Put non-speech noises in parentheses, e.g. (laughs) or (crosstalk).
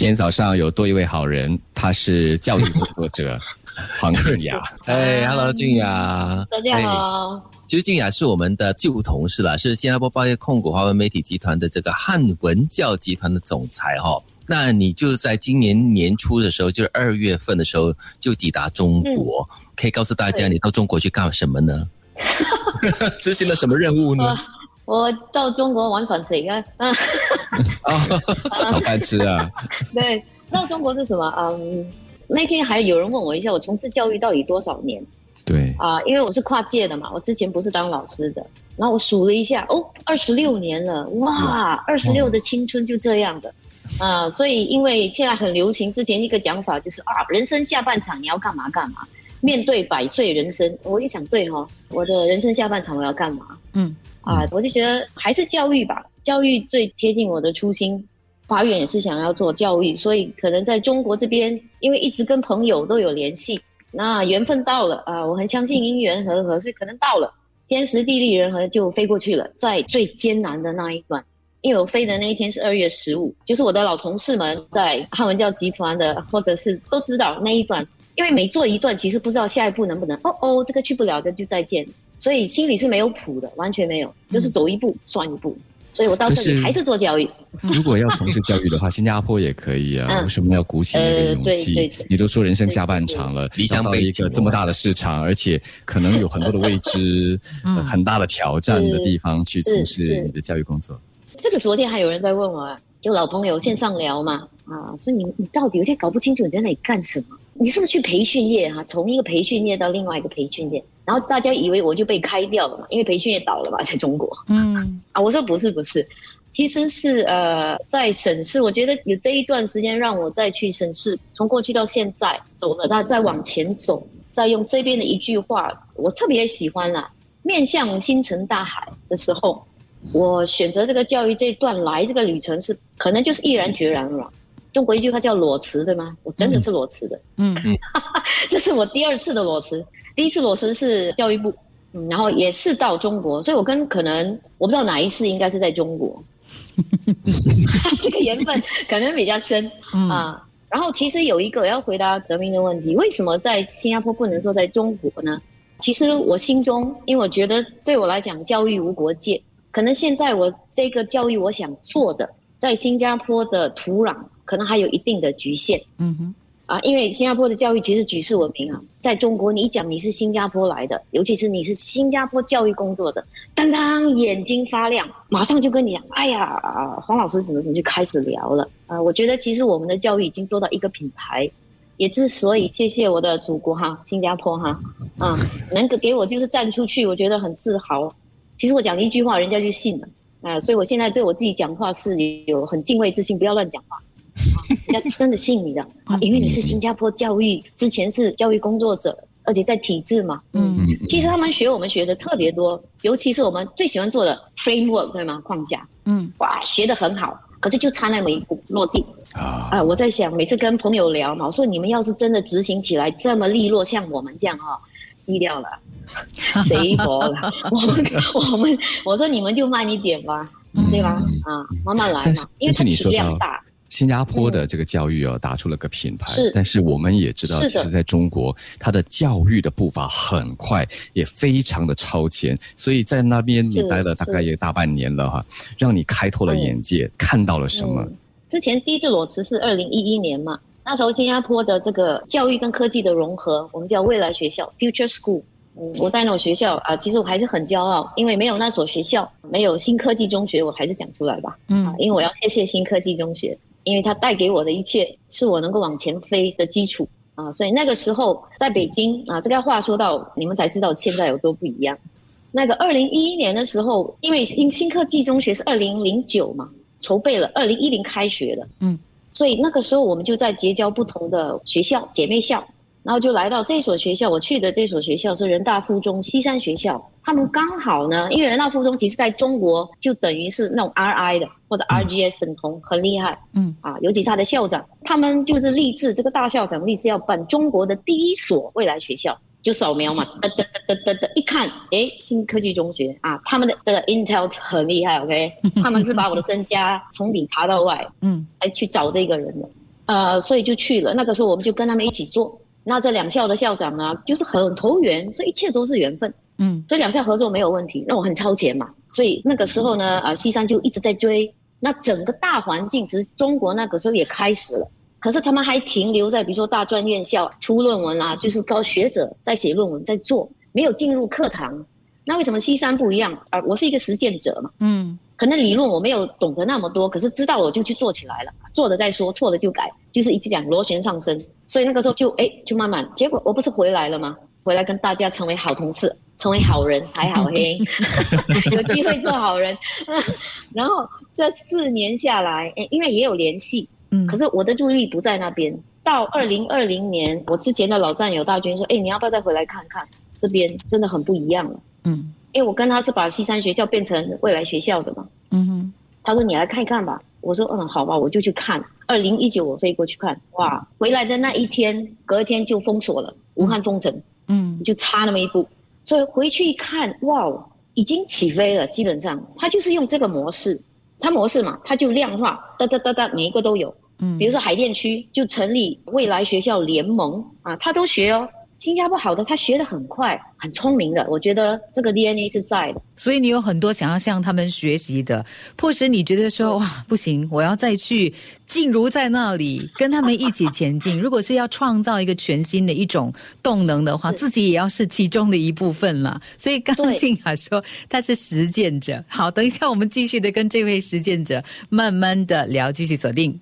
今天早上有多一位好人，他是教育工作者 (laughs) 黄静雅。哎，Hello，静雅，大家好。其实静雅是我们的旧同事了，是新加坡报业控股华文媒体集团的这个汉文教集团的总裁哈。那你就在今年年初的时候，就是二月份的时候就抵达中国，可以告诉大家你到中国去干什么呢？(laughs) 执行了什么任务呢？我到中国玩反贼 (laughs) 啊！啊，找饭吃啊！(laughs) 对，到中国是什么？嗯，那天还有人问我一下，我从事教育到底多少年？对啊，因为我是跨界的嘛，我之前不是当老师的，然后我数了一下，哦，二十六年了，哇，二十六的青春就这样的啊，所以因为现在很流行，之前一个讲法就是啊，人生下半场你要干嘛干嘛，面对百岁人生，我就想对哈，我的人生下半场我要干嘛？嗯，啊，我就觉得还是教育吧，教育最贴近我的初心，发愿也是想要做教育，所以可能在中国这边，因为一直跟朋友都有联系。那缘分到了啊，我很相信因缘和合，所以可能到了天时地利人和就飞过去了。在最艰难的那一段，因为我飞的那一天是二月十五，就是我的老同事们在汉文教集团的，或者是都知道那一段，因为每做一段，其实不知道下一步能不能。哦哦，这个去不了的就再见，所以心里是没有谱的，完全没有，就是走一步算一步。所以我到这里还是做教育。(laughs) 如果要从事教育的话，新加坡也可以啊。为什么要鼓起那个勇气？你都说人生下半场了，理想到一个这么大的市场，而且可能有很多的未知、(laughs) 很大的挑战的地方去从事你的教育工作。这个昨天还有人在问我，就老朋友线上聊嘛啊，所以你你到底有些搞不清楚你在那里干什么？你是不是去培训业哈？从一个培训业到另外一个培训业？然后大家以为我就被开掉了嘛，因为培训也倒了嘛，(laughs) 在中国。嗯，啊，我说不是不是，其实是呃在审视。我觉得有这一段时间让我再去审视，从过去到现在走了，那再往前走，再用这边的一句话，我特别喜欢啦，面向星辰大海的时候，我选择这个教育这一段来这个旅程是可能就是毅然决然了。中国一句话叫裸辞，对吗？我真的是裸辞的。嗯嗯，(laughs) 这是我第二次的裸辞。第一次裸辞是教育部，嗯，然后也是到中国，所以我跟可能我不知道哪一次应该是在中国，(laughs) 这个缘分可能比较深啊。然后其实有一个要回答德明的问题，为什么在新加坡不能说在中国呢？其实我心中，因为我觉得对我来讲，教育无国界，可能现在我这个教育我想做的，在新加坡的土壤可能还有一定的局限。嗯哼。啊，因为新加坡的教育其实举世闻名啊，在中国你一讲你是新加坡来的，尤其是你是新加坡教育工作的，当当眼睛发亮，马上就跟你讲，哎呀，黄老师怎么怎么就开始聊了啊。我觉得其实我们的教育已经做到一个品牌，也之所以谢谢我的祖国哈，新加坡哈，啊，能够给我就是站出去，我觉得很自豪。其实我讲了一句话，人家就信了啊，所以我现在对我自己讲话是有很敬畏之心，不要乱讲话。人家真的信你的啊，因为你是新加坡教育之前是教育工作者，而且在体制嘛。嗯，其实他们学我们学的特别多，尤其是我们最喜欢做的 framework 对吗？框架。嗯，哇，学的很好，可是就差那么一步落地啊。啊，我在想，每次跟朋友聊嘛，我说你们要是真的执行起来这么利落，像我们这样哈，低调了，(laughs) 谁佛了？(laughs) 我们我们我说你们就慢一点吧，对吧？啊，慢慢来嘛，因为它体量大。新加坡的这个教育哦，打出了个品牌，但是我们也知道，其实在中国，它的教育的步伐很快，也非常的超前。所以在那边你待了大概也大半年了哈，让你开拓了眼界，看到了什么？之前第一次裸辞是二零一一年嘛，那时候新加坡的这个教育跟科技的融合，我们叫未来学校 （Future School）。嗯，我在那种学校啊，其实我还是很骄傲，因为没有那所学校，没有新科技中学，我还是讲出来吧。嗯，因为我要谢谢新科技中学。因为它带给我的一切是我能够往前飞的基础啊，所以那个时候在北京啊，这个话说到你们才知道现在有多不一样。那个二零一一年的时候，因为新新科技中学是二零零九嘛，筹备了二零一零开学的，嗯，所以那个时候我们就在结交不同的学校姐妹校。然后就来到这所学校，我去的这所学校是人大附中西山学校。他们刚好呢，因为人大附中其实在中国就等于是那种 RI 的或者 RGS 等同，很厉害。嗯啊，尤其是他的校长，他们就是立志，这个大校长立志要办中国的第一所未来学校，就扫描嘛，噔噔噔噔噔，一看，哎，新科技中学啊，他们的这个 Intel 很厉害，OK，他们是把我的身家从里爬到外，嗯，来去找这个人的。呃，所以就去了。那个时候我们就跟他们一起做。那这两校的校长呢，就是很投缘，所以一切都是缘分。嗯，所以两校合作没有问题。那我很超前嘛，所以那个时候呢，啊，西山就一直在追。那整个大环境其实中国那个时候也开始了，可是他们还停留在比如说大专院校出论文啊，就是高学者在写论文在做，没有进入课堂。那为什么西山不一样啊？我是一个实践者嘛，嗯，可能理论我没有懂得那么多，可是知道我就去做起来了，做了再说，错了就改，就是一直讲螺旋上升。所以那个时候就哎，就慢慢，结果我不是回来了吗？回来跟大家成为好同事，成为好人，还好嘿，(laughs) 有机会做好人。(laughs) 然后这四年下来，哎，因为也有联系，嗯，可是我的注意力不在那边。到二零二零年，我之前的老战友大军说，哎，你要不要再回来看看？这边真的很不一样了，嗯，因为我跟他是把西山学校变成未来学校的嘛，嗯哼，他说你来看一看吧。我说嗯，好吧，我就去看。二零一九我飞过去看，哇，回来的那一天，隔天就封锁了，武汉封城，嗯，就差那么一步。所以回去一看，哇，已经起飞了。基本上，他就是用这个模式，他模式嘛，他就量化，哒哒哒哒，每一个都有。嗯，比如说海淀区就成立未来学校联盟啊，他都学哦。新加坡好的，他学的很快，很聪明的。我觉得这个 DNA 是在的，所以你有很多想要向他们学习的，迫使你觉得说哇，不行，我要再去静如在那里跟他们一起前进。(laughs) 如果是要创造一个全新的一种动能的话，自己也要是其中的一部分了。所以刚静雅说他是实践者。好，等一下我们继续的跟这位实践者慢慢的聊，继续锁定。